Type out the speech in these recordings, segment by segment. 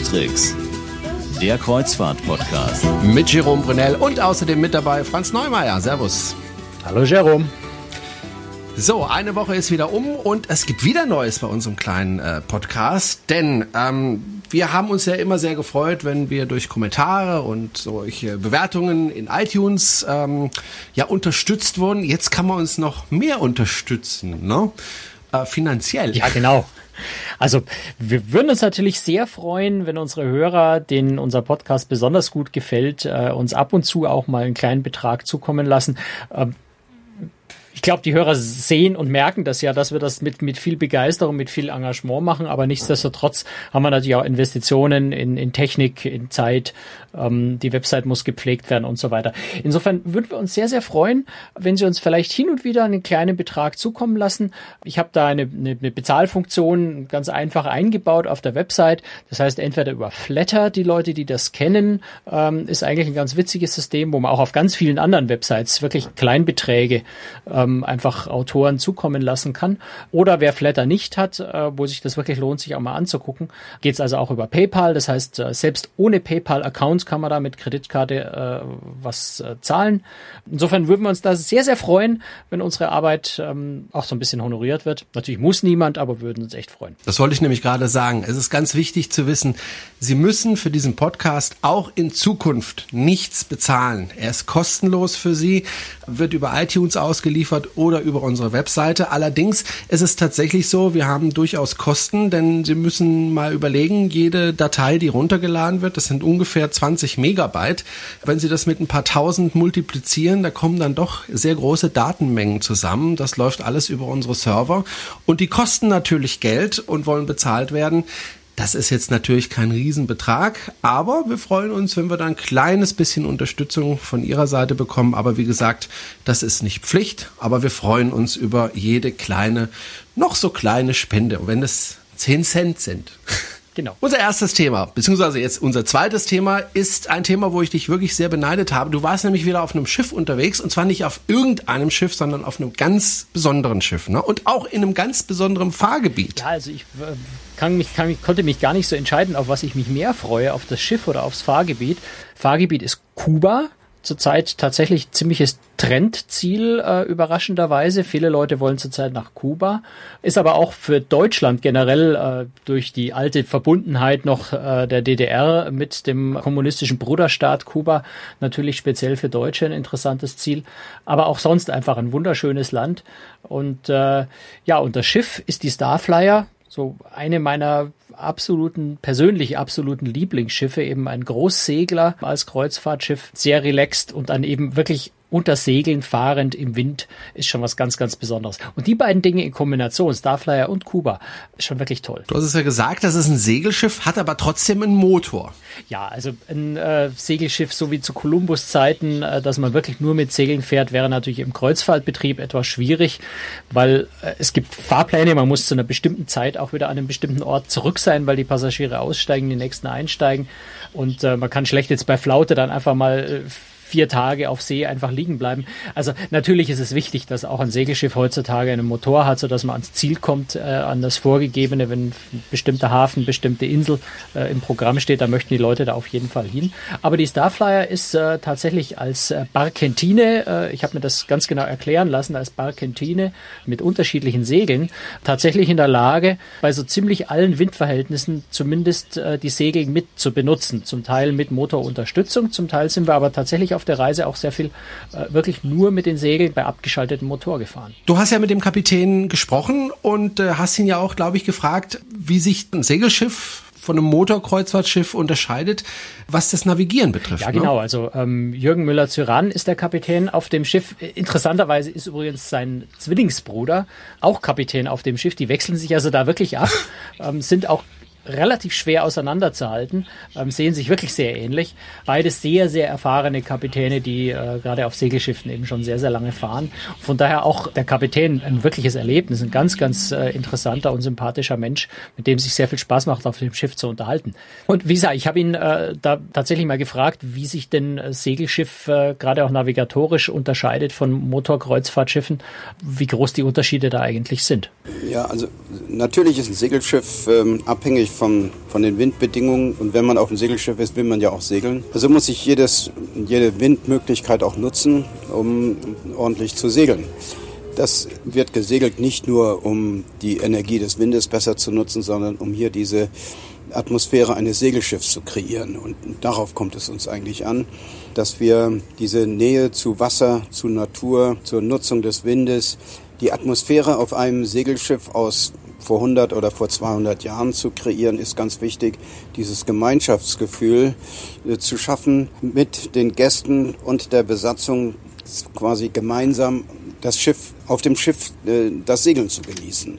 Cruise der Kreuzfahrt-Podcast. Mit Jerome Brunel und außerdem mit dabei Franz Neumeier. Servus. Hallo Jerome. So, eine Woche ist wieder um und es gibt wieder Neues bei unserem kleinen äh, Podcast, denn ähm, wir haben uns ja immer sehr gefreut, wenn wir durch Kommentare und solche Bewertungen in iTunes ähm, ja unterstützt wurden. Jetzt kann man uns noch mehr unterstützen, ne? Äh, finanziell. Ja, genau. Also wir würden uns natürlich sehr freuen, wenn unsere Hörer, denen unser Podcast besonders gut gefällt, äh, uns ab und zu auch mal einen kleinen Betrag zukommen lassen. Ähm, ich glaube, die Hörer sehen und merken das ja, dass wir das mit, mit viel Begeisterung, mit viel Engagement machen, aber nichtsdestotrotz haben wir natürlich auch Investitionen in, in Technik, in Zeit, ähm, die Website muss gepflegt werden und so weiter. Insofern würden wir uns sehr, sehr freuen, wenn Sie uns vielleicht hin und wieder einen kleinen Betrag zukommen lassen. Ich habe da eine, eine, eine Bezahlfunktion ganz einfach eingebaut auf der Website. Das heißt, entweder über Flatter, die Leute, die das kennen, ähm, ist eigentlich ein ganz witziges System, wo man auch auf ganz vielen anderen Websites wirklich Kleinbeträge äh, ähm, einfach Autoren zukommen lassen kann. Oder wer Flatter nicht hat, äh, wo sich das wirklich lohnt, sich auch mal anzugucken, geht es also auch über PayPal. Das heißt, äh, selbst ohne PayPal-Account kann man da mit Kreditkarte äh, was äh, zahlen. Insofern würden wir uns da sehr, sehr freuen, wenn unsere Arbeit ähm, auch so ein bisschen honoriert wird. Natürlich muss niemand, aber würden uns echt freuen. Das wollte ich nämlich gerade sagen. Es ist ganz wichtig zu wissen, Sie müssen für diesen Podcast auch in Zukunft nichts bezahlen. Er ist kostenlos für Sie, wird über iTunes ausgeliefert geliefert oder über unsere Webseite. Allerdings ist es tatsächlich so, wir haben durchaus Kosten, denn Sie müssen mal überlegen, jede Datei, die runtergeladen wird, das sind ungefähr 20 Megabyte. Wenn Sie das mit ein paar tausend multiplizieren, da kommen dann doch sehr große Datenmengen zusammen. Das läuft alles über unsere Server und die kosten natürlich Geld und wollen bezahlt werden. Das ist jetzt natürlich kein Riesenbetrag, aber wir freuen uns, wenn wir da ein kleines bisschen Unterstützung von Ihrer Seite bekommen. Aber wie gesagt, das ist nicht Pflicht, aber wir freuen uns über jede kleine, noch so kleine Spende, wenn es 10 Cent sind. Genau. Unser erstes Thema, beziehungsweise jetzt unser zweites Thema, ist ein Thema, wo ich dich wirklich sehr beneidet habe. Du warst nämlich wieder auf einem Schiff unterwegs und zwar nicht auf irgendeinem Schiff, sondern auf einem ganz besonderen Schiff ne? und auch in einem ganz besonderen Fahrgebiet. Ja, also ich äh, kann mich, kann, konnte mich gar nicht so entscheiden, auf was ich mich mehr freue, auf das Schiff oder aufs Fahrgebiet. Fahrgebiet ist Kuba zurzeit tatsächlich ziemliches Trendziel, äh, überraschenderweise. Viele Leute wollen zurzeit nach Kuba. Ist aber auch für Deutschland generell äh, durch die alte Verbundenheit noch äh, der DDR mit dem kommunistischen Bruderstaat Kuba natürlich speziell für Deutsche ein interessantes Ziel. Aber auch sonst einfach ein wunderschönes Land. Und äh, ja, und das Schiff ist die Starflyer so eine meiner absoluten, persönlich absoluten Lieblingsschiffe, eben ein Großsegler als Kreuzfahrtschiff, sehr relaxed und dann eben wirklich unter Segeln fahrend im Wind ist schon was ganz, ganz Besonderes. Und die beiden Dinge in Kombination, Starflyer und Kuba, ist schon wirklich toll. Du hast es ja gesagt, das ist ein Segelschiff, hat aber trotzdem einen Motor. Ja, also ein äh, Segelschiff, so wie zu Kolumbus-Zeiten, äh, dass man wirklich nur mit Segeln fährt, wäre natürlich im Kreuzfahrtbetrieb etwas schwierig, weil äh, es gibt Fahrpläne, man muss zu einer bestimmten Zeit auch wieder an einem bestimmten Ort zurück sein, weil die Passagiere aussteigen, die nächsten einsteigen. Und äh, man kann schlecht jetzt bei Flaute dann einfach mal äh, vier Tage auf See einfach liegen bleiben. Also natürlich ist es wichtig, dass auch ein Segelschiff heutzutage einen Motor hat, sodass man ans Ziel kommt, äh, an das Vorgegebene, wenn bestimmter Hafen, bestimmte Insel äh, im Programm steht, da möchten die Leute da auf jeden Fall hin. Aber die Starflyer ist äh, tatsächlich als äh, Barkentine, äh, ich habe mir das ganz genau erklären lassen, als Barkentine mit unterschiedlichen Segeln tatsächlich in der Lage, bei so ziemlich allen Windverhältnissen zumindest äh, die Segel mit zu benutzen. Zum Teil mit Motorunterstützung, zum Teil sind wir aber tatsächlich auf auf der Reise auch sehr viel äh, wirklich nur mit den Segeln bei abgeschaltetem Motor gefahren. Du hast ja mit dem Kapitän gesprochen und äh, hast ihn ja auch, glaube ich, gefragt, wie sich ein Segelschiff von einem Motorkreuzfahrtschiff unterscheidet, was das Navigieren betrifft. Ja, ne? genau. Also ähm, Jürgen Müller-Zyran ist der Kapitän auf dem Schiff. Interessanterweise ist übrigens sein Zwillingsbruder auch Kapitän auf dem Schiff. Die wechseln sich also da wirklich ab, ähm, sind auch relativ schwer auseinanderzuhalten, ähm, sehen sich wirklich sehr ähnlich. Beide sehr, sehr erfahrene Kapitäne, die äh, gerade auf Segelschiffen eben schon sehr, sehr lange fahren. Von daher auch der Kapitän ein wirkliches Erlebnis, ein ganz, ganz äh, interessanter und sympathischer Mensch, mit dem sich sehr viel Spaß macht, auf dem Schiff zu unterhalten. Und wie gesagt, ich habe ihn äh, da tatsächlich mal gefragt, wie sich denn äh, Segelschiff äh, gerade auch navigatorisch unterscheidet von Motorkreuzfahrtschiffen, wie groß die Unterschiede da eigentlich sind. Ja, also natürlich ist ein Segelschiff ähm, abhängig vom, von den Windbedingungen. Und wenn man auf dem Segelschiff ist, will man ja auch segeln. Also muss ich jedes, jede Windmöglichkeit auch nutzen, um ordentlich zu segeln. Das wird gesegelt nicht nur, um die Energie des Windes besser zu nutzen, sondern um hier diese Atmosphäre eines Segelschiffs zu kreieren. Und darauf kommt es uns eigentlich an, dass wir diese Nähe zu Wasser, zu Natur, zur Nutzung des Windes, die Atmosphäre auf einem Segelschiff aus vor 100 oder vor 200 Jahren zu kreieren, ist ganz wichtig, dieses Gemeinschaftsgefühl äh, zu schaffen mit den Gästen und der Besatzung quasi gemeinsam das Schiff, auf dem Schiff äh, das Segeln zu genießen.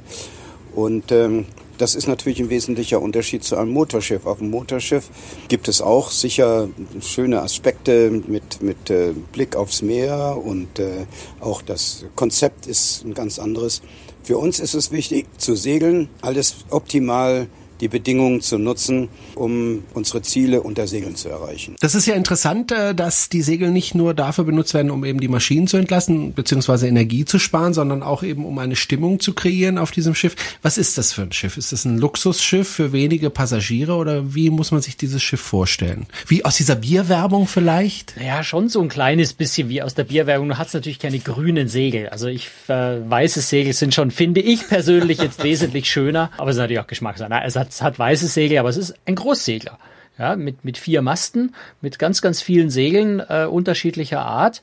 Und ähm, das ist natürlich ein wesentlicher Unterschied zu einem Motorschiff. Auf dem Motorschiff gibt es auch sicher schöne Aspekte mit, mit äh, Blick aufs Meer und äh, auch das Konzept ist ein ganz anderes. Für uns ist es wichtig zu segeln, alles optimal die Bedingungen zu nutzen, um unsere Ziele unter Segeln zu erreichen. Das ist ja interessant, äh, dass die Segel nicht nur dafür benutzt werden, um eben die Maschinen zu entlassen, beziehungsweise Energie zu sparen, sondern auch eben um eine Stimmung zu kreieren auf diesem Schiff. Was ist das für ein Schiff? Ist das ein Luxusschiff für wenige Passagiere oder wie muss man sich dieses Schiff vorstellen? Wie aus dieser Bierwerbung vielleicht? Ja, schon so ein kleines bisschen wie aus der Bierwerbung. Du hast natürlich keine grünen Segel. Also ich äh, weiße Segel sind schon, finde ich persönlich jetzt wesentlich schöner, aber es ist natürlich auch Geschmackssache. Es hat, hat weiße Segel, aber es ist ein Großsegler. Ja, mit, mit vier Masten, mit ganz, ganz vielen Segeln äh, unterschiedlicher Art.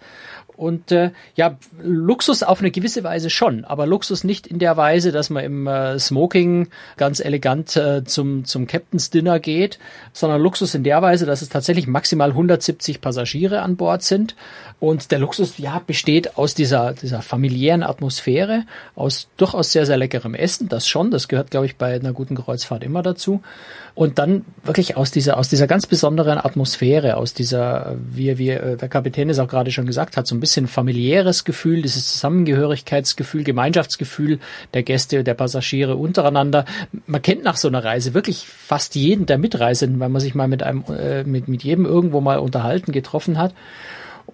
Und äh, ja, Luxus auf eine gewisse Weise schon, aber Luxus nicht in der Weise, dass man im äh, Smoking ganz elegant äh, zum, zum Captain's Dinner geht, sondern Luxus in der Weise, dass es tatsächlich maximal 170 Passagiere an Bord sind. Und der Luxus, ja, besteht aus dieser, dieser familiären Atmosphäre, aus durchaus sehr, sehr leckerem Essen, das schon, das gehört, glaube ich, bei einer guten Kreuzfahrt immer dazu. Und dann wirklich aus dieser, aus dieser ganz besonderen Atmosphäre, aus dieser, wie, wie äh, der Kapitän es auch gerade schon gesagt hat, so ein bisschen familiäres Gefühl, dieses Zusammengehörigkeitsgefühl, Gemeinschaftsgefühl der Gäste, der Passagiere untereinander. Man kennt nach so einer Reise wirklich fast jeden der Mitreisenden, weil man sich mal mit einem, äh, mit, mit jedem irgendwo mal unterhalten, getroffen hat.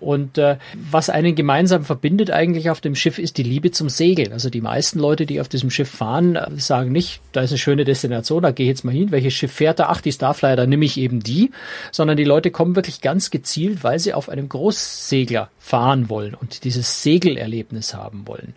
Und äh, was einen gemeinsam verbindet eigentlich auf dem Schiff ist die Liebe zum Segeln. Also die meisten Leute, die auf diesem Schiff fahren, äh, sagen nicht, da ist eine schöne Destination, da gehe ich jetzt mal hin. Welches Schiff fährt da? Ach, die Starflyer, da nehme ich eben die. Sondern die Leute kommen wirklich ganz gezielt, weil sie auf einem Großsegler fahren wollen und dieses Segelerlebnis haben wollen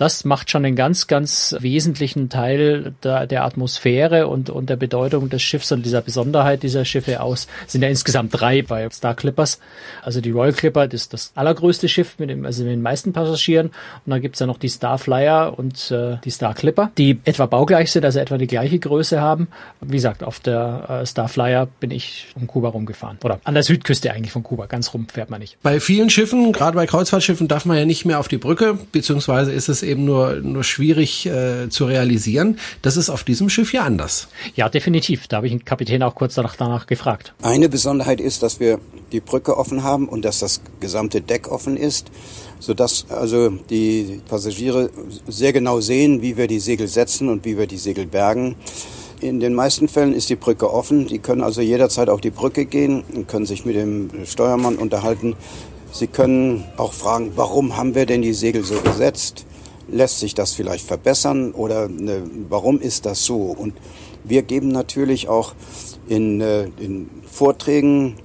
das macht schon einen ganz, ganz wesentlichen Teil der, der Atmosphäre und, und der Bedeutung des Schiffs und dieser Besonderheit dieser Schiffe aus. Es sind ja insgesamt drei bei Star Clippers. Also die Royal Clipper, das ist das allergrößte Schiff mit, dem, also mit den meisten Passagieren. Und dann gibt's ja noch die Star Flyer und äh, die Star Clipper, die etwa baugleich sind, also etwa die gleiche Größe haben. Wie gesagt, auf der äh, Star Flyer bin ich um Kuba rumgefahren. Oder an der Südküste eigentlich von Kuba. Ganz rum fährt man nicht. Bei vielen Schiffen, gerade bei Kreuzfahrtschiffen, darf man ja nicht mehr auf die Brücke, beziehungsweise ist es eben nur, nur schwierig äh, zu realisieren. Das ist auf diesem Schiff ja anders. Ja, definitiv. Da habe ich den Kapitän auch kurz danach, danach gefragt. Eine Besonderheit ist, dass wir die Brücke offen haben und dass das gesamte Deck offen ist, sodass also die Passagiere sehr genau sehen, wie wir die Segel setzen und wie wir die Segel bergen. In den meisten Fällen ist die Brücke offen. Die können also jederzeit auf die Brücke gehen und können sich mit dem Steuermann unterhalten. Sie können auch fragen, warum haben wir denn die Segel so gesetzt? Lässt sich das vielleicht verbessern oder ne, warum ist das so? Und wir geben natürlich auch in, äh, in Vorträgen,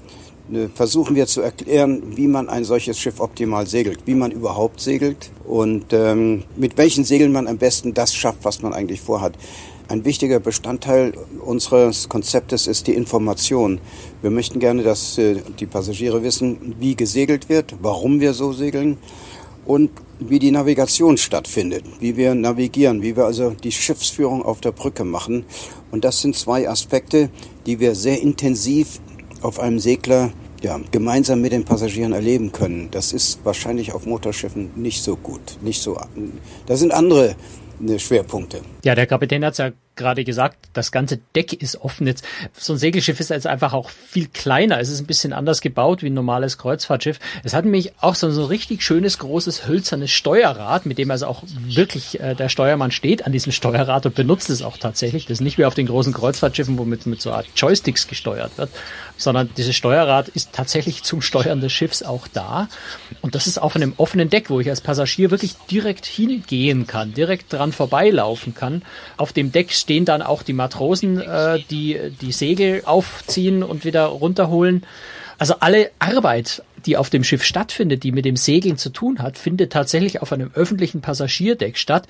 ne, versuchen wir zu erklären, wie man ein solches Schiff optimal segelt, wie man überhaupt segelt und ähm, mit welchen Segeln man am besten das schafft, was man eigentlich vorhat. Ein wichtiger Bestandteil unseres Konzeptes ist die Information. Wir möchten gerne, dass äh, die Passagiere wissen, wie gesegelt wird, warum wir so segeln und wie die Navigation stattfindet, wie wir navigieren, wie wir also die Schiffsführung auf der Brücke machen. Und das sind zwei Aspekte, die wir sehr intensiv auf einem Segler ja, gemeinsam mit den Passagieren erleben können. Das ist wahrscheinlich auf Motorschiffen nicht so gut, nicht so. Da sind andere äh, Schwerpunkte. Ja, der Kapitän hat es ja gerade gesagt, das ganze Deck ist offen. Jetzt so ein Segelschiff ist also einfach auch viel kleiner. Es ist ein bisschen anders gebaut wie ein normales Kreuzfahrtschiff. Es hat nämlich auch so, so ein richtig schönes großes hölzernes Steuerrad, mit dem also auch wirklich äh, der Steuermann steht an diesem Steuerrad und benutzt es auch tatsächlich. Das ist nicht wie auf den großen Kreuzfahrtschiffen, womit mit so Art Joysticks gesteuert wird, sondern dieses Steuerrad ist tatsächlich zum Steuern des Schiffs auch da. Und das ist auf einem offenen Deck, wo ich als Passagier wirklich direkt hingehen kann, direkt dran vorbeilaufen kann. Auf dem Deck stehen dann auch die Matrosen, äh, die die Segel aufziehen und wieder runterholen. Also alle Arbeit, die auf dem Schiff stattfindet, die mit dem Segeln zu tun hat, findet tatsächlich auf einem öffentlichen Passagierdeck statt.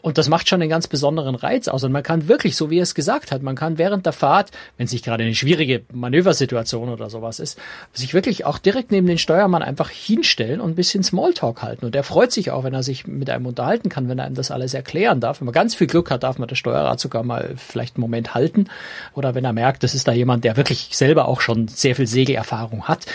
Und das macht schon einen ganz besonderen Reiz aus. Und man kann wirklich, so wie er es gesagt hat, man kann während der Fahrt, wenn es nicht gerade eine schwierige Manöversituation oder sowas ist, sich wirklich auch direkt neben den Steuermann einfach hinstellen und ein bisschen Smalltalk halten. Und er freut sich auch, wenn er sich mit einem unterhalten kann, wenn er einem das alles erklären darf. Wenn man ganz viel Glück hat, darf man das Steuerrad sogar mal vielleicht einen Moment halten. Oder wenn er merkt, das ist da jemand, der wirklich selber auch schon sehr viel Segelerfahrung hat,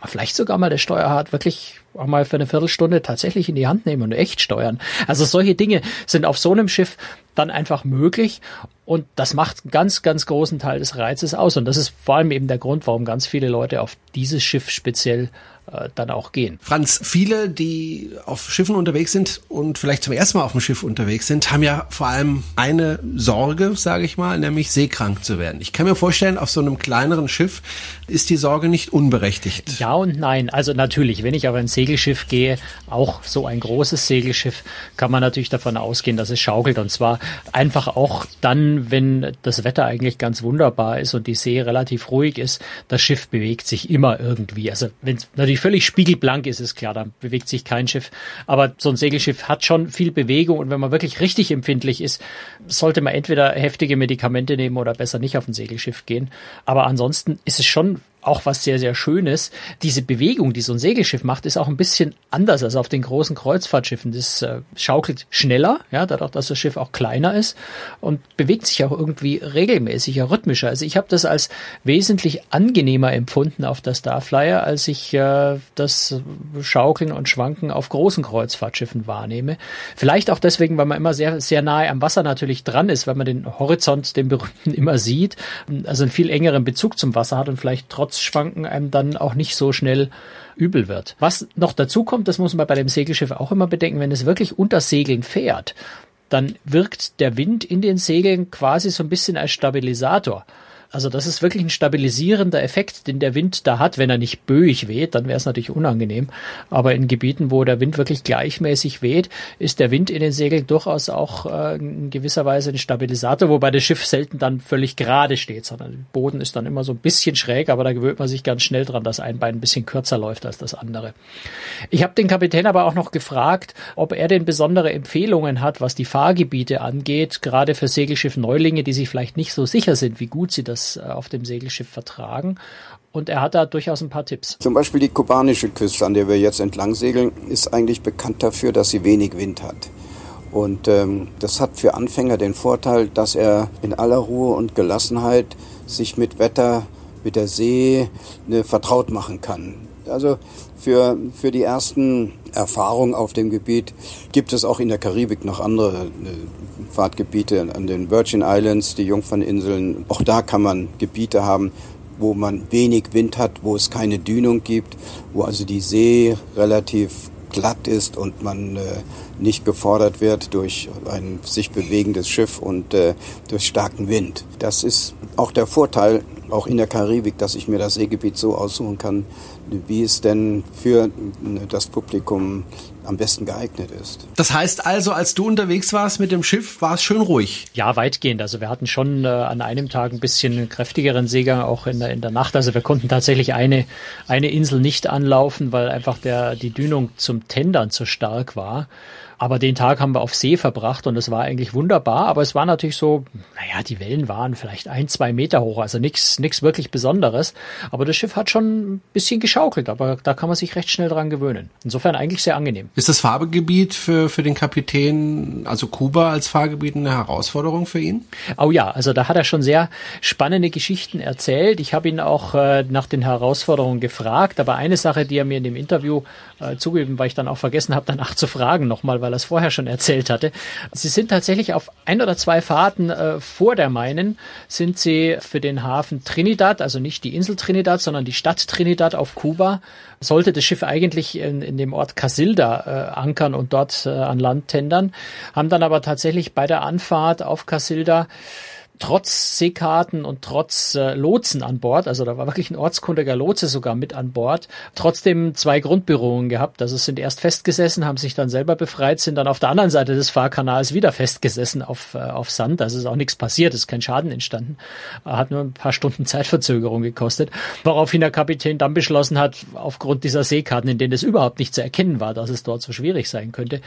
kann man vielleicht sogar mal das Steuerrad wirklich auch mal für eine Viertelstunde tatsächlich in die Hand nehmen und echt steuern. Also solche Dinge sind auf so einem Schiff dann einfach möglich und das macht ganz, ganz großen Teil des Reizes aus und das ist vor allem eben der Grund, warum ganz viele Leute auf dieses Schiff speziell äh, dann auch gehen. Franz, viele, die auf Schiffen unterwegs sind und vielleicht zum ersten Mal auf dem Schiff unterwegs sind, haben ja vor allem eine Sorge, sage ich mal, nämlich seekrank zu werden. Ich kann mir vorstellen, auf so einem kleineren Schiff ist die Sorge nicht unberechtigt. Ja und nein. Also natürlich, wenn ich auf ein Segelschiff gehe, auch so ein großes Segelschiff, kann man natürlich davon ausgehen, dass es schaukelt. Und zwar einfach auch dann, wenn das Wetter eigentlich ganz wunderbar ist und die See relativ ruhig ist. Das Schiff bewegt sich immer irgendwie. Also wenn es natürlich völlig spiegelblank ist, ist klar, dann bewegt sich kein Schiff. Aber so ein Segelschiff hat schon viel Bewegung und wenn man wirklich richtig empfindlich ist, sollte man entweder heftige Medikamente nehmen oder besser nicht auf ein Segelschiff gehen. Aber ansonsten ist es schon auch was sehr, sehr Schönes. Diese Bewegung, die so ein Segelschiff macht, ist auch ein bisschen anders als auf den großen Kreuzfahrtschiffen. Das äh, schaukelt schneller, ja, dadurch, dass das Schiff auch kleiner ist und bewegt sich auch irgendwie regelmäßiger, rhythmischer. Also ich habe das als wesentlich angenehmer empfunden auf der Starflyer, als ich äh, das Schaukeln und Schwanken auf großen Kreuzfahrtschiffen wahrnehme. Vielleicht auch deswegen, weil man immer sehr, sehr nahe am Wasser natürlich dran ist, weil man den Horizont, den berühmten, immer sieht, also einen viel engeren Bezug zum Wasser hat und vielleicht trotzdem Schwanken einem dann auch nicht so schnell übel wird. Was noch dazu kommt, das muss man bei dem Segelschiff auch immer bedenken, wenn es wirklich unter Segeln fährt, dann wirkt der Wind in den Segeln quasi so ein bisschen als Stabilisator. Also das ist wirklich ein stabilisierender Effekt, den der Wind da hat. Wenn er nicht böig weht, dann wäre es natürlich unangenehm. Aber in Gebieten, wo der Wind wirklich gleichmäßig weht, ist der Wind in den Segeln durchaus auch äh, in gewisser Weise ein Stabilisator, wobei das Schiff selten dann völlig gerade steht, sondern der Boden ist dann immer so ein bisschen schräg, aber da gewöhnt man sich ganz schnell dran, dass ein Bein ein bisschen kürzer läuft als das andere. Ich habe den Kapitän aber auch noch gefragt, ob er denn besondere Empfehlungen hat, was die Fahrgebiete angeht, gerade für Segelschiff-Neulinge, die sich vielleicht nicht so sicher sind, wie gut sie das das äh, auf dem Segelschiff vertragen. Und er hat da durchaus ein paar Tipps. Zum Beispiel die kubanische Küste, an der wir jetzt entlang segeln, ist eigentlich bekannt dafür, dass sie wenig Wind hat. Und ähm, das hat für Anfänger den Vorteil, dass er in aller Ruhe und Gelassenheit sich mit Wetter, mit der See ne, vertraut machen kann. Also für, für die ersten Erfahrungen auf dem Gebiet gibt es auch in der Karibik noch andere äh, Fahrtgebiete an den Virgin Islands, die Jungferninseln. Auch da kann man Gebiete haben, wo man wenig Wind hat, wo es keine Dünung gibt, wo also die See relativ glatt ist und man äh, nicht gefordert wird durch ein sich bewegendes Schiff und äh, durch starken Wind. Das ist auch der Vorteil, auch in der Karibik, dass ich mir das Seegebiet so aussuchen kann, wie es denn für das Publikum am besten geeignet ist. Das heißt also, als du unterwegs warst mit dem Schiff, war es schön ruhig. Ja, weitgehend. Also wir hatten schon äh, an einem Tag ein bisschen kräftigeren Seegang, auch in der, in der Nacht. Also wir konnten tatsächlich eine, eine Insel nicht anlaufen, weil einfach der, die Dünung zum Tendern zu stark war. Aber den Tag haben wir auf See verbracht und es war eigentlich wunderbar. Aber es war natürlich so, naja, die Wellen waren vielleicht ein, zwei Meter hoch, also nichts nichts wirklich Besonderes. Aber das Schiff hat schon ein bisschen geschaukelt, aber da kann man sich recht schnell dran gewöhnen. Insofern eigentlich sehr angenehm. Ist das Fahrgebiet für, für den Kapitän, also Kuba als Fahrgebiet, eine Herausforderung für ihn? Oh ja, also da hat er schon sehr spannende Geschichten erzählt. Ich habe ihn auch äh, nach den Herausforderungen gefragt, aber eine Sache, die er mir in dem Interview äh, zugegeben, weil ich dann auch vergessen habe, danach zu fragen nochmal, weil er es vorher schon erzählt hatte. Sie sind tatsächlich auf ein oder zwei Fahrten äh, vor der meinen, sind sie für den Hafen Trinidad, also nicht die Insel Trinidad, sondern die Stadt Trinidad auf Kuba, sollte das Schiff eigentlich in, in dem Ort Casilda äh, ankern und dort äh, an Land tendern, haben dann aber tatsächlich bei der Anfahrt auf Casilda trotz Seekarten und trotz äh, Lotsen an Bord, also da war wirklich ein ortskundiger Lotse sogar mit an Bord, trotzdem zwei Grundberührungen gehabt. Also sind erst festgesessen, haben sich dann selber befreit, sind dann auf der anderen Seite des Fahrkanals wieder festgesessen auf, äh, auf Sand. Also ist auch nichts passiert, ist kein Schaden entstanden. Hat nur ein paar Stunden Zeitverzögerung gekostet. Woraufhin der Kapitän dann beschlossen hat, aufgrund dieser Seekarten, in denen es überhaupt nicht zu erkennen war, dass es dort so schwierig sein könnte,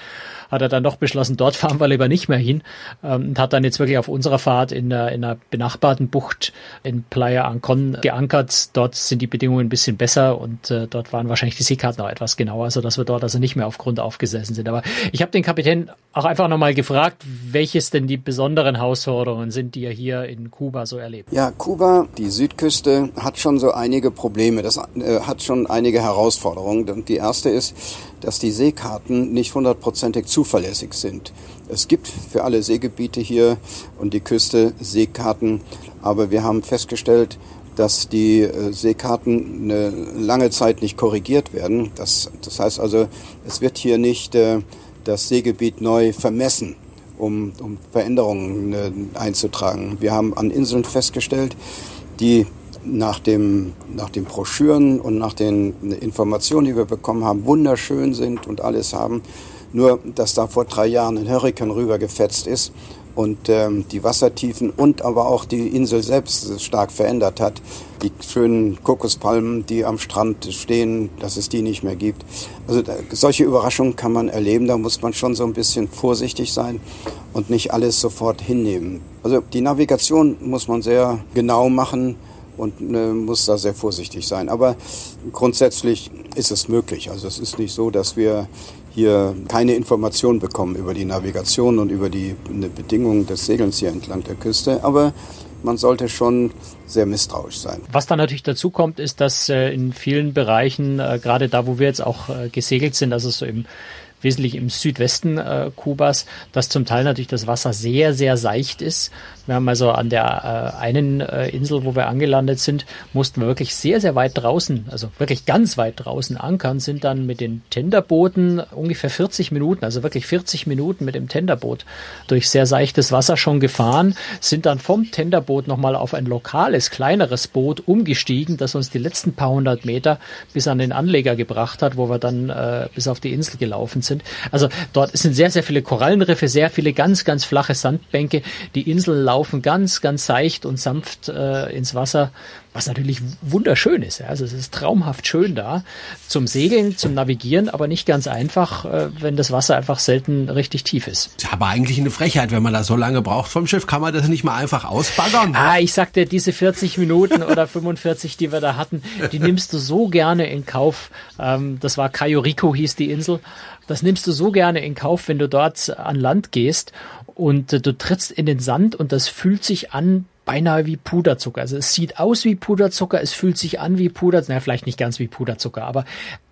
hat er dann doch beschlossen, dort fahren wir lieber nicht mehr hin ähm, und hat dann jetzt wirklich auf unserer Fahrt in, der, in einer benachbarten Bucht in Playa Ancon geankert. Dort sind die Bedingungen ein bisschen besser und äh, dort waren wahrscheinlich die Seekarten auch etwas genauer, so dass wir dort also nicht mehr auf Grund aufgesessen sind. Aber ich habe den Kapitän auch einfach nochmal gefragt, welches denn die besonderen Herausforderungen sind, die er hier in Kuba so erlebt. Ja, Kuba, die Südküste, hat schon so einige Probleme. Das äh, hat schon einige Herausforderungen. Die erste ist, dass die Seekarten nicht hundertprozentig zuverlässig sind. Es gibt für alle Seegebiete hier und die Küste Seekarten, aber wir haben festgestellt, dass die äh, Seekarten eine lange Zeit nicht korrigiert werden. Das, das heißt also, es wird hier nicht äh, das Seegebiet neu vermessen, um, um Veränderungen äh, einzutragen. Wir haben an Inseln festgestellt, die nach, dem, nach den Broschüren und nach den Informationen, die wir bekommen haben, wunderschön sind und alles haben. Nur, dass da vor drei Jahren ein Hurrikan rübergefetzt ist und ähm, die Wassertiefen und aber auch die Insel selbst stark verändert hat. Die schönen Kokospalmen, die am Strand stehen, dass es die nicht mehr gibt. Also da, solche Überraschungen kann man erleben, da muss man schon so ein bisschen vorsichtig sein und nicht alles sofort hinnehmen. Also die Navigation muss man sehr genau machen und äh, muss da sehr vorsichtig sein. Aber grundsätzlich ist es möglich. Also es ist nicht so, dass wir hier keine Informationen bekommen über die Navigation und über die Bedingungen des Segelns hier entlang der Küste. Aber man sollte schon sehr misstrauisch sein. Was dann natürlich dazu kommt, ist, dass äh, in vielen Bereichen, äh, gerade da, wo wir jetzt auch äh, gesegelt sind, also so im wesentlich im Südwesten äh, Kubas, dass zum Teil natürlich das Wasser sehr, sehr seicht ist. Wir haben also an der äh, einen äh, Insel, wo wir angelandet sind, mussten wir wirklich sehr, sehr weit draußen, also wirklich ganz weit draußen ankern, sind dann mit den Tenderbooten ungefähr 40 Minuten, also wirklich 40 Minuten mit dem Tenderboot durch sehr seichtes Wasser schon gefahren, sind dann vom Tenderboot nochmal auf ein lokales, kleineres Boot umgestiegen, das uns die letzten paar hundert Meter bis an den Anleger gebracht hat, wo wir dann äh, bis auf die Insel gelaufen sind. Also dort sind sehr, sehr viele Korallenriffe, sehr viele ganz, ganz flache Sandbänke. Die Insel laufen ganz, ganz seicht und sanft äh, ins Wasser, was natürlich wunderschön ist. Ja. Also es ist traumhaft schön da zum Segeln, zum Navigieren, aber nicht ganz einfach, äh, wenn das Wasser einfach selten richtig tief ist. ist aber eigentlich eine Frechheit, wenn man da so lange braucht vom Schiff, kann man das nicht mal einfach ausbaggern? Ah, ich sagte, diese 40 Minuten oder 45, die wir da hatten, die nimmst du so gerne in Kauf. Ähm, das war Cayo Rico hieß die Insel. Das nimmst du so gerne in Kauf, wenn du dort an Land gehst und äh, du trittst in den Sand und das fühlt sich an beinahe wie Puderzucker. Also es sieht aus wie Puderzucker, es fühlt sich an wie Puderzucker, naja, vielleicht nicht ganz wie Puderzucker, aber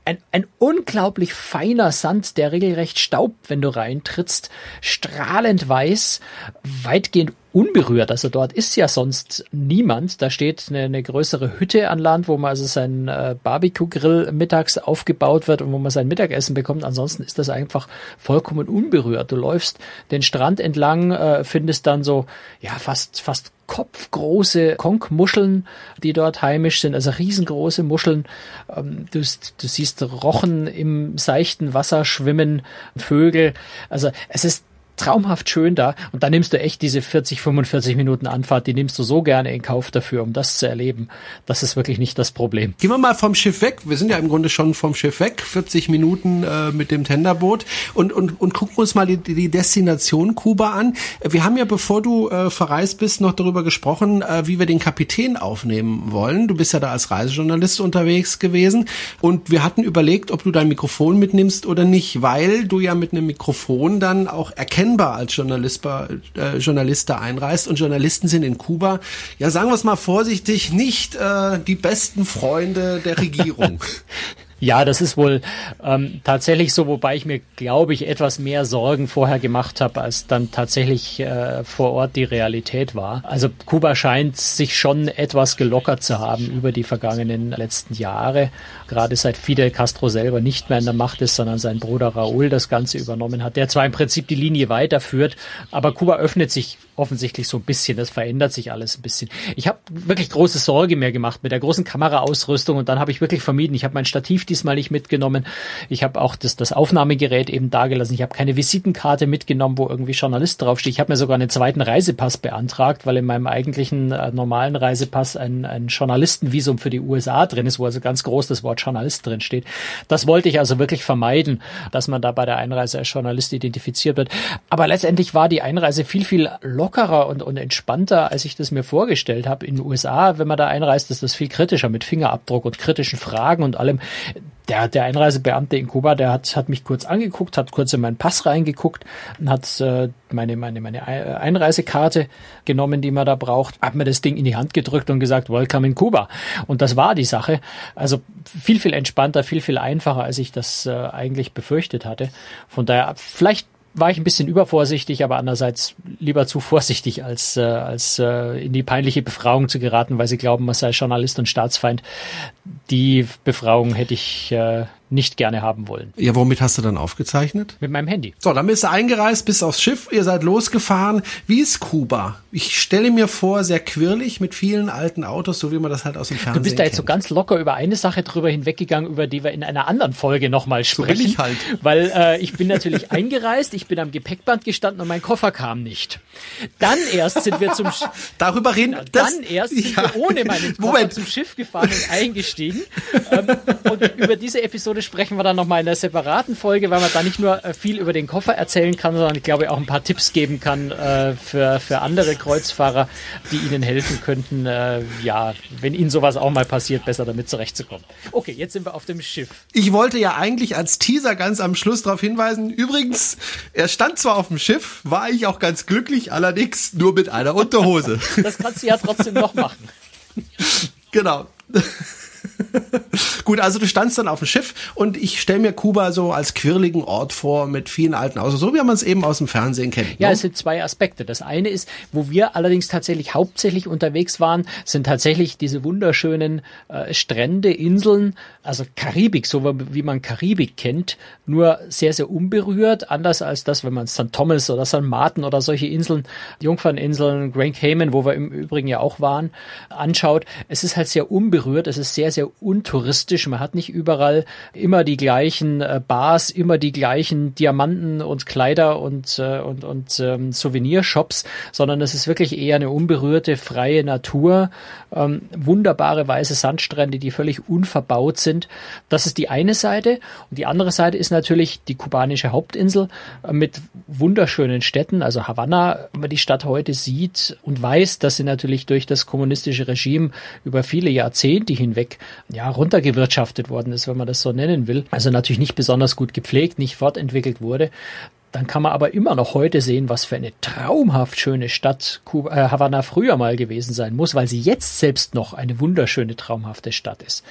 ein, ein unglaublich feiner Sand, der regelrecht staubt, wenn du reintrittst, strahlend weiß, weitgehend unberührt. Also dort ist ja sonst niemand. Da steht eine, eine größere Hütte an Land, wo man also sein äh, Barbecue-Grill mittags aufgebaut wird und wo man sein Mittagessen bekommt. Ansonsten ist das einfach vollkommen unberührt. Du läufst den Strand entlang, äh, findest dann so, ja, fast, fast kopfgroße Konkmuscheln, die dort heimisch sind, also riesengroße Muscheln. Ähm, du, du siehst Rochen im seichten Wasser schwimmen, Vögel. Also es ist traumhaft schön da und dann nimmst du echt diese 40, 45 Minuten Anfahrt, die nimmst du so gerne in Kauf dafür, um das zu erleben. Das ist wirklich nicht das Problem. Gehen wir mal vom Schiff weg. Wir sind ja im Grunde schon vom Schiff weg, 40 Minuten äh, mit dem Tenderboot und, und, und gucken uns mal die, die Destination Kuba an. Wir haben ja, bevor du äh, verreist bist, noch darüber gesprochen, äh, wie wir den Kapitän aufnehmen wollen. Du bist ja da als Reisejournalist unterwegs gewesen und wir hatten überlegt, ob du dein Mikrofon mitnimmst oder nicht, weil du ja mit einem Mikrofon dann auch erkennst, erkennbar als Journalist, äh, Journalist da einreist. Und Journalisten sind in Kuba, ja sagen wir es mal vorsichtig, nicht äh, die besten Freunde der Regierung. Ja, das ist wohl ähm, tatsächlich so, wobei ich mir, glaube ich, etwas mehr Sorgen vorher gemacht habe, als dann tatsächlich äh, vor Ort die Realität war. Also Kuba scheint sich schon etwas gelockert zu haben über die vergangenen letzten Jahre, gerade seit Fidel Castro selber nicht mehr in der Macht ist, sondern sein Bruder Raúl das Ganze übernommen hat, der zwar im Prinzip die Linie weiterführt, aber Kuba öffnet sich offensichtlich so ein bisschen. Das verändert sich alles ein bisschen. Ich habe wirklich große Sorge mehr gemacht mit der großen Kameraausrüstung und dann habe ich wirklich vermieden. Ich habe mein Stativ diesmal nicht mitgenommen. Ich habe auch das, das Aufnahmegerät eben dagelassen. Ich habe keine Visitenkarte mitgenommen, wo irgendwie Journalist draufsteht. Ich habe mir sogar einen zweiten Reisepass beantragt, weil in meinem eigentlichen äh, normalen Reisepass ein, ein Journalistenvisum für die USA drin ist, wo also ganz groß das Wort Journalist drin steht. Das wollte ich also wirklich vermeiden, dass man da bei der Einreise als Journalist identifiziert wird. Aber letztendlich war die Einreise viel, viel lockerer und, und entspannter, als ich das mir vorgestellt habe. In den USA, wenn man da einreist, ist das viel kritischer mit Fingerabdruck und kritischen Fragen und allem. Der, der Einreisebeamte in Kuba, der hat, hat mich kurz angeguckt, hat kurz in meinen Pass reingeguckt und hat äh, meine, meine, meine Einreisekarte genommen, die man da braucht, hat mir das Ding in die Hand gedrückt und gesagt, Welcome in Kuba. Und das war die Sache. Also viel, viel entspannter, viel, viel einfacher, als ich das äh, eigentlich befürchtet hatte. Von daher, vielleicht war ich ein bisschen übervorsichtig, aber andererseits lieber zu vorsichtig, als, äh, als äh, in die peinliche Befragung zu geraten, weil sie glauben, man sei Journalist und Staatsfeind. Die Befragung hätte ich äh, nicht gerne haben wollen. Ja, womit hast du dann aufgezeichnet? Mit meinem Handy. So, dann bist du eingereist, bist aufs Schiff, ihr seid losgefahren. Wie ist Kuba? Ich stelle mir vor, sehr quirlig mit vielen alten Autos, so wie man das halt aus dem Fernsehen Du bist da jetzt kennt. so ganz locker über eine Sache drüber hinweggegangen, über die wir in einer anderen Folge nochmal sprechen. bin ich halt. Weil äh, ich bin natürlich eingereist, ich bin am Gepäckband gestanden und mein Koffer kam nicht. Dann erst sind wir zum Sch Darüber reden. dann das, erst sind ja. wir ohne meinen Koffer Moment. zum Schiff gefahren und eingestiegen. ähm, und über diese Episode sprechen wir dann nochmal in einer separaten Folge, weil man da nicht nur äh, viel über den Koffer erzählen kann, sondern ich glaube auch ein paar Tipps geben kann äh, für, für andere Kreuzfahrer, die ihnen helfen könnten, äh, ja, wenn ihnen sowas auch mal passiert, besser damit zurechtzukommen. Okay, jetzt sind wir auf dem Schiff. Ich wollte ja eigentlich als Teaser ganz am Schluss darauf hinweisen. Übrigens, er stand zwar auf dem Schiff, war ich auch ganz glücklich, allerdings nur mit einer Unterhose. Das kannst du ja trotzdem noch machen. genau. Gut, also du standst dann auf dem Schiff und ich stelle mir Kuba so als quirligen Ort vor mit vielen alten Autos, so wie man es eben aus dem Fernsehen kennt. Ja, ne? es sind zwei Aspekte. Das eine ist, wo wir allerdings tatsächlich hauptsächlich unterwegs waren, sind tatsächlich diese wunderschönen äh, Strände, Inseln, also Karibik, so wie man Karibik kennt, nur sehr, sehr unberührt, anders als das, wenn man St. Thomas oder St. Martin oder solche Inseln, Jungferninseln, Grand Cayman, wo wir im Übrigen ja auch waren, anschaut. Es ist halt sehr unberührt, es ist sehr, sehr untouristisch. Man hat nicht überall immer die gleichen äh, Bars, immer die gleichen Diamanten und Kleider und, äh, und, und ähm, Souvenirshops, sondern es ist wirklich eher eine unberührte, freie Natur. Ähm, wunderbare weiße Sandstrände, die völlig unverbaut sind. Das ist die eine Seite. Und die andere Seite ist natürlich die kubanische Hauptinsel äh, mit wunderschönen Städten, also Havanna, wenn man die Stadt heute sieht und weiß, dass sie natürlich durch das kommunistische Regime über viele Jahrzehnte hinweg ja, runtergewirtschaftet worden ist, wenn man das so nennen will. Also natürlich nicht besonders gut gepflegt, nicht fortentwickelt wurde. Dann kann man aber immer noch heute sehen, was für eine traumhaft schöne Stadt Kuba, äh, Havanna früher mal gewesen sein muss, weil sie jetzt selbst noch eine wunderschöne, traumhafte Stadt ist.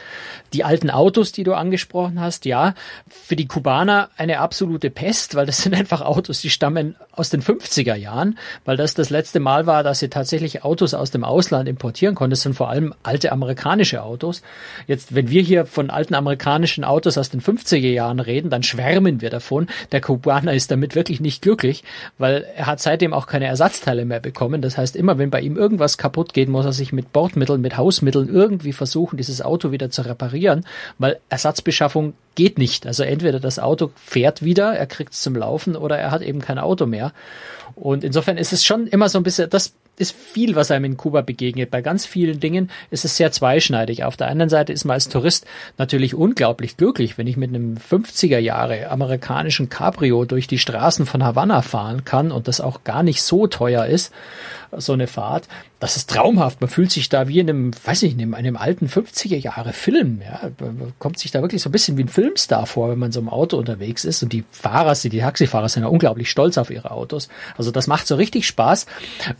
Die alten Autos, die du angesprochen hast, ja, für die Kubaner eine absolute Pest, weil das sind einfach Autos, die stammen aus den 50er Jahren, weil das das letzte Mal war, dass sie tatsächlich Autos aus dem Ausland importieren konnten. Das sind vor allem alte amerikanische Autos. Jetzt, wenn wir hier von alten amerikanischen Autos aus den 50er Jahren reden, dann schwärmen wir davon. Der Kubaner ist damit wirklich nicht glücklich, weil er hat seitdem auch keine Ersatzteile mehr bekommen. Das heißt, immer wenn bei ihm irgendwas kaputt geht, muss er sich mit Bordmitteln, mit Hausmitteln irgendwie versuchen, dieses Auto wieder zu reparieren, weil Ersatzbeschaffung geht nicht. Also entweder das Auto fährt wieder, er kriegt es zum Laufen oder er hat eben kein Auto mehr. Und insofern ist es schon immer so ein bisschen, das ist viel, was einem in Kuba begegnet. Bei ganz vielen Dingen ist es sehr zweischneidig. Auf der anderen Seite ist man als Tourist natürlich unglaublich glücklich, wenn ich mit einem 50er Jahre amerikanischen Cabrio durch die Straßen von Havanna fahren kann und das auch gar nicht so teuer ist, so eine Fahrt. Das ist traumhaft. Man fühlt sich da wie in einem, weiß ich nicht, in einem alten 50er Jahre Film. Ja, man kommt sich da wirklich so ein bisschen wie ein Filmstar vor, wenn man so im Auto unterwegs ist. Und die Fahrer, die Taxifahrer sind ja unglaublich stolz auf ihre Autos. Also das macht so richtig Spaß.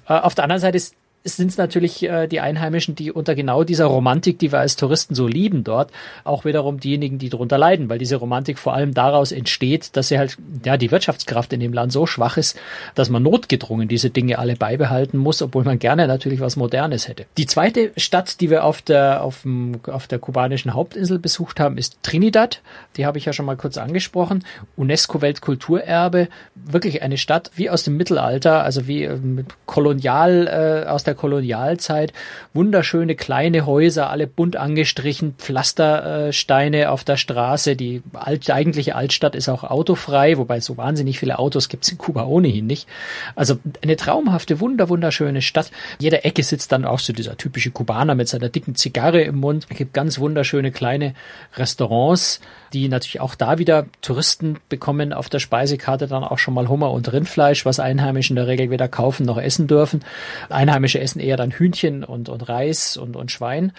Auf der anderen Seite ist sind es natürlich äh, die Einheimischen, die unter genau dieser Romantik, die wir als Touristen so lieben dort, auch wiederum diejenigen, die darunter leiden, weil diese Romantik vor allem daraus entsteht, dass sie halt, ja, die Wirtschaftskraft in dem Land so schwach ist, dass man notgedrungen diese Dinge alle beibehalten muss, obwohl man gerne natürlich was Modernes hätte. Die zweite Stadt, die wir auf der, auf, dem, auf der kubanischen Hauptinsel besucht haben, ist Trinidad. Die habe ich ja schon mal kurz angesprochen. UNESCO-Weltkulturerbe. Wirklich eine Stadt wie aus dem Mittelalter, also wie äh, kolonial äh, aus der der Kolonialzeit. Wunderschöne kleine Häuser, alle bunt angestrichen, Pflastersteine auf der Straße. Die alt, eigentliche Altstadt ist auch autofrei, wobei so wahnsinnig viele Autos gibt es in Kuba ohnehin nicht. Also eine traumhafte, wunder, wunderschöne Stadt. Jeder Ecke sitzt dann auch so dieser typische Kubaner mit seiner dicken Zigarre im Mund. Es gibt ganz wunderschöne kleine Restaurants die natürlich auch da wieder Touristen bekommen auf der Speisekarte dann auch schon mal Hummer und Rindfleisch, was Einheimische in der Regel weder kaufen noch essen dürfen. Einheimische essen eher dann Hühnchen und, und Reis und, und Schwein.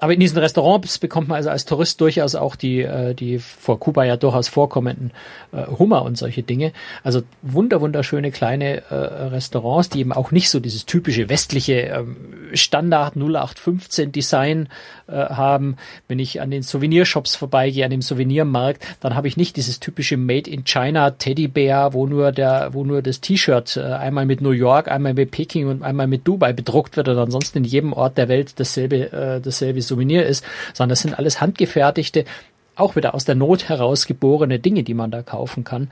Aber in diesen Restaurants bekommt man also als Tourist durchaus auch die, äh, die vor Kuba ja durchaus vorkommenden äh, Hummer und solche Dinge. Also wunder, wunderschöne kleine äh, Restaurants, die eben auch nicht so dieses typische westliche ähm, Standard 0815 Design haben. Wenn ich an den Souvenirshops vorbeigehe, an dem Souvenirmarkt, dann habe ich nicht dieses typische Made in China Teddybär, wo nur der, wo nur das T-Shirt einmal mit New York, einmal mit Peking und einmal mit Dubai bedruckt wird und ansonsten in jedem Ort der Welt dasselbe, äh, dasselbe Souvenir ist, sondern das sind alles handgefertigte, auch wieder aus der Not heraus geborene Dinge, die man da kaufen kann.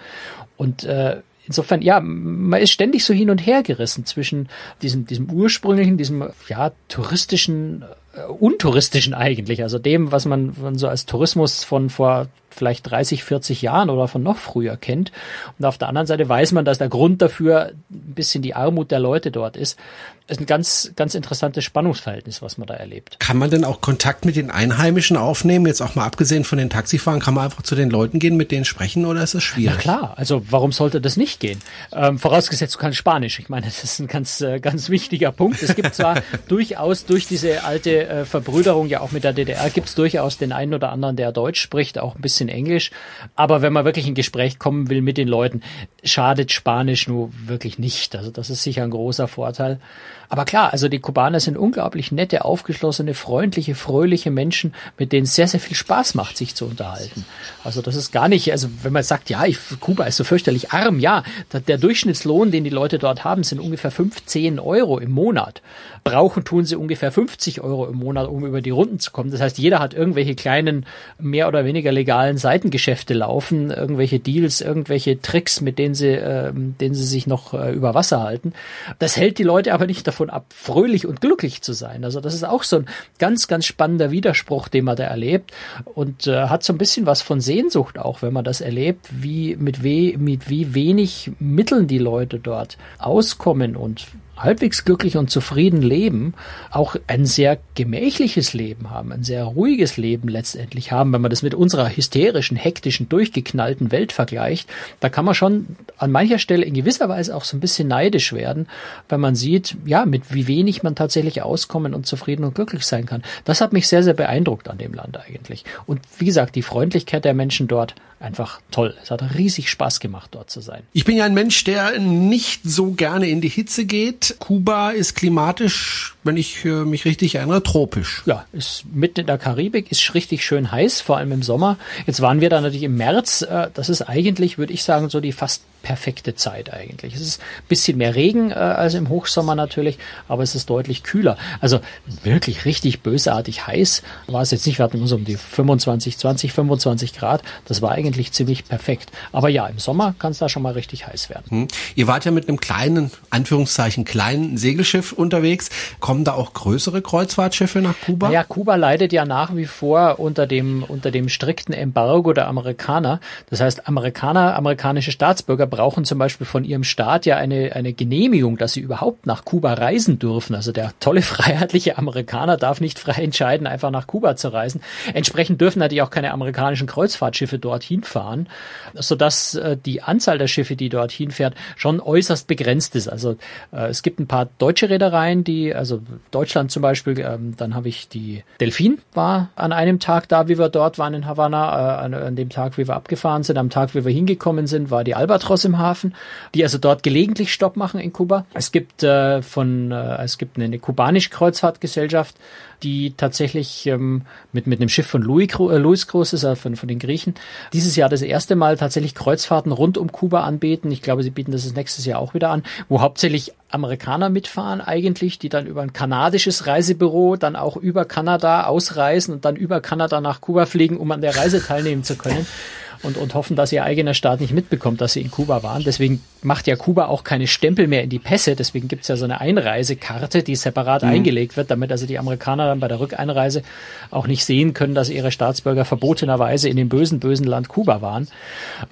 Und äh, insofern, ja, man ist ständig so hin und her gerissen zwischen diesem, diesem ursprünglichen, diesem, ja, touristischen, äh, untouristischen eigentlich, also dem, was man, man so als Tourismus von vor vielleicht 30, 40 Jahren oder von noch früher kennt. Und auf der anderen Seite weiß man, dass der Grund dafür ein bisschen die Armut der Leute dort ist. Das ist ein ganz, ganz interessantes Spannungsverhältnis, was man da erlebt. Kann man denn auch Kontakt mit den Einheimischen aufnehmen? Jetzt auch mal abgesehen von den Taxifahrern, kann man einfach zu den Leuten gehen, mit denen sprechen oder ist das schwierig? Na klar, also warum sollte das nicht gehen? Ähm, vorausgesetzt, du kannst Spanisch. Ich meine, das ist ein ganz, äh, ganz wichtiger Punkt. Es gibt zwar durchaus durch diese alte äh, Verbrüderung ja auch mit der DDR, gibt es durchaus den einen oder anderen, der Deutsch spricht, auch ein bisschen bisschen Englisch. Aber wenn man wirklich in Gespräch kommen will mit den Leuten, schadet Spanisch nur wirklich nicht. Also das ist sicher ein großer Vorteil. Aber klar, also die Kubaner sind unglaublich nette, aufgeschlossene, freundliche, fröhliche Menschen, mit denen es sehr, sehr viel Spaß macht, sich zu unterhalten. Also das ist gar nicht, also wenn man sagt, ja, ich, Kuba ist so fürchterlich arm, ja, der Durchschnittslohn, den die Leute dort haben, sind ungefähr 15 Euro im Monat. Brauchen tun sie ungefähr 50 Euro im Monat, um über die Runden zu kommen. Das heißt, jeder hat irgendwelche kleinen, mehr oder weniger legalen Seitengeschäfte laufen, irgendwelche Deals, irgendwelche Tricks, mit denen sie, äh, denen sie sich noch äh, über Wasser halten. Das hält die Leute aber nicht davon davon ab, fröhlich und glücklich zu sein. Also das ist auch so ein ganz, ganz spannender Widerspruch, den man da erlebt und äh, hat so ein bisschen was von Sehnsucht auch, wenn man das erlebt, wie mit, we mit wie wenig Mitteln die Leute dort auskommen und halbwegs glücklich und zufrieden leben, auch ein sehr gemächliches Leben haben, ein sehr ruhiges Leben letztendlich haben, wenn man das mit unserer hysterischen, hektischen, durchgeknallten Welt vergleicht, da kann man schon an mancher Stelle in gewisser Weise auch so ein bisschen neidisch werden, wenn man sieht, ja, mit wie wenig man tatsächlich auskommen und zufrieden und glücklich sein kann. Das hat mich sehr, sehr beeindruckt an dem Land eigentlich. Und wie gesagt, die Freundlichkeit der Menschen dort einfach toll. Es hat riesig Spaß gemacht, dort zu sein. Ich bin ja ein Mensch, der nicht so gerne in die Hitze geht. Kuba ist klimatisch, wenn ich mich richtig erinnere, tropisch. Ja, ist mitten in der Karibik, ist richtig schön heiß, vor allem im Sommer. Jetzt waren wir da natürlich im März. Äh, das ist eigentlich, würde ich sagen, so die fast perfekte Zeit eigentlich. Es ist ein bisschen mehr Regen äh, als im Hochsommer natürlich, aber es ist deutlich kühler. Also wirklich richtig bösartig heiß war es jetzt nicht. Wir hatten immer so um die 25, 20, 25 Grad. Das war eigentlich ziemlich perfekt. Aber ja, im Sommer kann es da schon mal richtig heiß werden. Hm. Ihr wart ja mit einem kleinen, Anführungszeichen, kleinen Segelschiff unterwegs. Kommen da auch größere Kreuzfahrtschiffe nach Kuba? Ja, Kuba leidet ja nach wie vor unter dem, unter dem strikten Embargo der Amerikaner. Das heißt, Amerikaner, amerikanische Staatsbürger brauchen zum Beispiel von ihrem Staat ja eine, eine Genehmigung, dass sie überhaupt nach Kuba reisen dürfen. Also der tolle freiheitliche Amerikaner darf nicht frei entscheiden, einfach nach Kuba zu reisen. Entsprechend dürfen natürlich auch keine amerikanischen Kreuzfahrtschiffe dorthin fahren, sodass äh, die Anzahl der Schiffe, die dorthin fährt, schon äußerst begrenzt ist. Also äh, es gibt ein paar deutsche Reedereien, die, also Deutschland zum Beispiel, ähm, dann habe ich die Delfin war an einem Tag da, wie wir dort waren in Havanna, äh, an, an dem Tag, wie wir abgefahren sind, am Tag, wie wir hingekommen sind, war die Albatros im Hafen, die also dort gelegentlich Stopp machen in Kuba. Es gibt äh, von äh, es gibt eine, eine kubanische Kreuzfahrtgesellschaft, die tatsächlich ähm, mit, mit einem Schiff von Louis, äh, Louis Groß ist, äh, von, von den Griechen, dieses Jahr das erste Mal tatsächlich Kreuzfahrten rund um Kuba anbieten. Ich glaube, sie bieten das nächstes Jahr auch wieder an, wo hauptsächlich Amerikaner mitfahren eigentlich, die dann über ein kanadisches Reisebüro dann auch über Kanada ausreisen und dann über Kanada nach Kuba fliegen, um an der Reise teilnehmen zu können und, und hoffen, dass ihr eigener Staat nicht mitbekommt, dass sie in Kuba waren. Deswegen macht ja Kuba auch keine Stempel mehr in die Pässe. Deswegen gibt's ja so eine Einreisekarte, die separat mhm. eingelegt wird, damit also die Amerikaner dann bei der Rückeinreise auch nicht sehen können, dass ihre Staatsbürger verbotenerweise in dem bösen, bösen Land Kuba waren.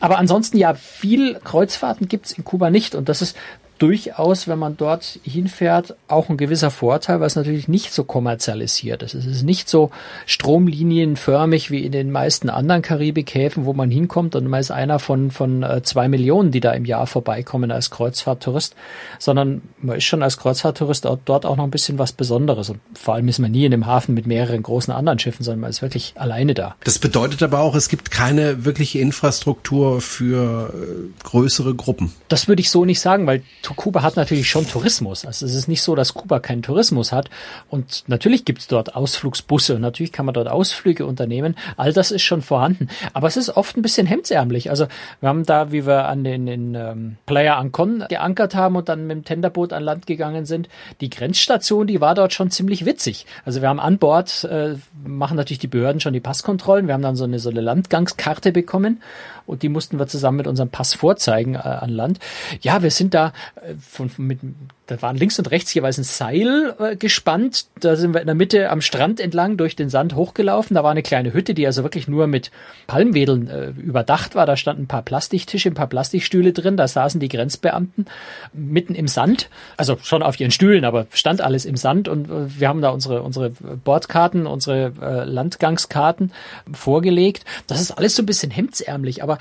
Aber ansonsten ja, viel Kreuzfahrten gibt's in Kuba nicht. Und das ist durchaus, wenn man dort hinfährt, auch ein gewisser Vorteil, weil es natürlich nicht so kommerzialisiert ist. Es ist nicht so stromlinienförmig wie in den meisten anderen Karibikhäfen, wo man hinkommt und man ist einer von, von äh, zwei Millionen, die da im Jahr vorbeikommen als Kreuzfahrttourist, sondern man ist schon als Kreuzfahrttourist dort auch noch ein bisschen was Besonderes. Und vor allem ist man nie in einem Hafen mit mehreren großen anderen Schiffen, sondern man ist wirklich alleine da. Das bedeutet aber auch, es gibt keine wirkliche Infrastruktur für äh, größere Gruppen. Das würde ich so nicht sagen, weil Kuba hat natürlich schon Tourismus. Also es ist nicht so, dass Kuba keinen Tourismus hat. Und natürlich gibt es dort Ausflugsbusse und natürlich kann man dort Ausflüge unternehmen. All das ist schon vorhanden. Aber es ist oft ein bisschen hemdsärmlich. Also wir haben da, wie wir an den in, ähm, Playa Ancon geankert haben und dann mit dem Tenderboot an Land gegangen sind, die Grenzstation, die war dort schon ziemlich witzig. Also wir haben an Bord, äh, machen natürlich die Behörden schon die Passkontrollen. Wir haben dann so eine, so eine Landgangskarte bekommen und die mussten wir zusammen mit unserem Pass vorzeigen äh, an Land. Ja, wir sind da äh, von, mit, da waren links und rechts jeweils ein Seil äh, gespannt. Da sind wir in der Mitte am Strand entlang durch den Sand hochgelaufen. Da war eine kleine Hütte, die also wirklich nur mit Palmwedeln äh, überdacht war. Da standen ein paar Plastiktische, ein paar Plastikstühle drin. Da saßen die Grenzbeamten mitten im Sand. Also schon auf ihren Stühlen, aber stand alles im Sand. Und äh, wir haben da unsere, unsere Bordkarten, unsere äh, Landgangskarten vorgelegt. Das ist alles so ein bisschen hemdsärmlich, aber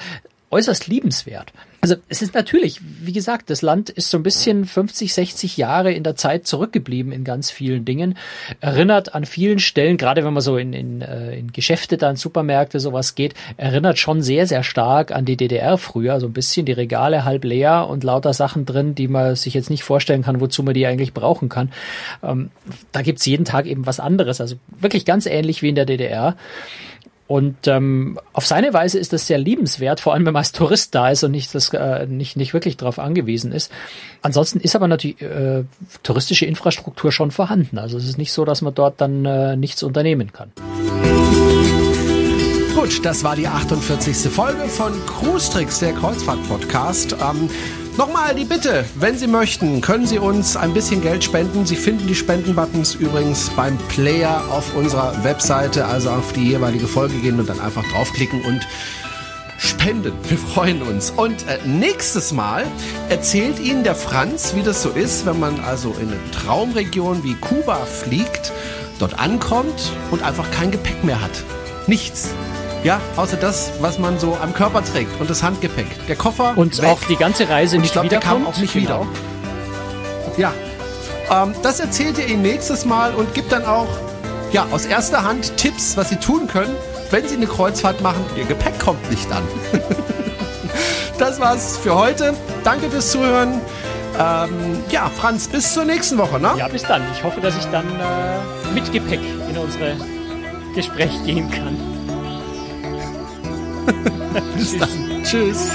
äußerst liebenswert. Also es ist natürlich, wie gesagt, das Land ist so ein bisschen 50, 60 Jahre in der Zeit zurückgeblieben in ganz vielen Dingen. Erinnert an vielen Stellen, gerade wenn man so in, in, äh, in Geschäfte, dann Supermärkte sowas geht, erinnert schon sehr, sehr stark an die DDR früher. So ein bisschen die Regale halb leer und lauter Sachen drin, die man sich jetzt nicht vorstellen kann, wozu man die eigentlich brauchen kann. Ähm, da gibt's jeden Tag eben was anderes. Also wirklich ganz ähnlich wie in der DDR. Und ähm, auf seine Weise ist das sehr liebenswert, vor allem wenn man als Tourist da ist und nicht, das, äh, nicht, nicht wirklich darauf angewiesen ist. Ansonsten ist aber natürlich äh, touristische Infrastruktur schon vorhanden. Also es ist nicht so, dass man dort dann äh, nichts unternehmen kann. Gut, das war die 48. Folge von Cruise Tricks, der Kreuzfahrt-Podcast. Ähm, Nochmal die Bitte, wenn Sie möchten, können Sie uns ein bisschen Geld spenden. Sie finden die Spendenbuttons übrigens beim Player auf unserer Webseite, also auf die jeweilige Folge gehen und dann einfach draufklicken und spenden. Wir freuen uns. Und äh, nächstes Mal erzählt Ihnen der Franz, wie das so ist, wenn man also in eine Traumregion wie Kuba fliegt, dort ankommt und einfach kein Gepäck mehr hat. Nichts. Ja, außer das, was man so am Körper trägt und das Handgepäck. Der Koffer. Und weg. auch die ganze Reise nicht wieder. kam auch nicht genau. wieder. Ja. Ähm, das erzählt ihr Ihnen nächstes Mal und gibt dann auch ja, aus erster Hand Tipps, was Sie tun können, wenn Sie eine Kreuzfahrt machen. Ihr Gepäck kommt nicht an. das war's für heute. Danke fürs Zuhören. Ähm, ja, Franz, bis zur nächsten Woche, ne? Ja, bis dann. Ich hoffe, dass ich dann äh, mit Gepäck in unsere Gespräche gehen kann. Bis dann. Tschüss.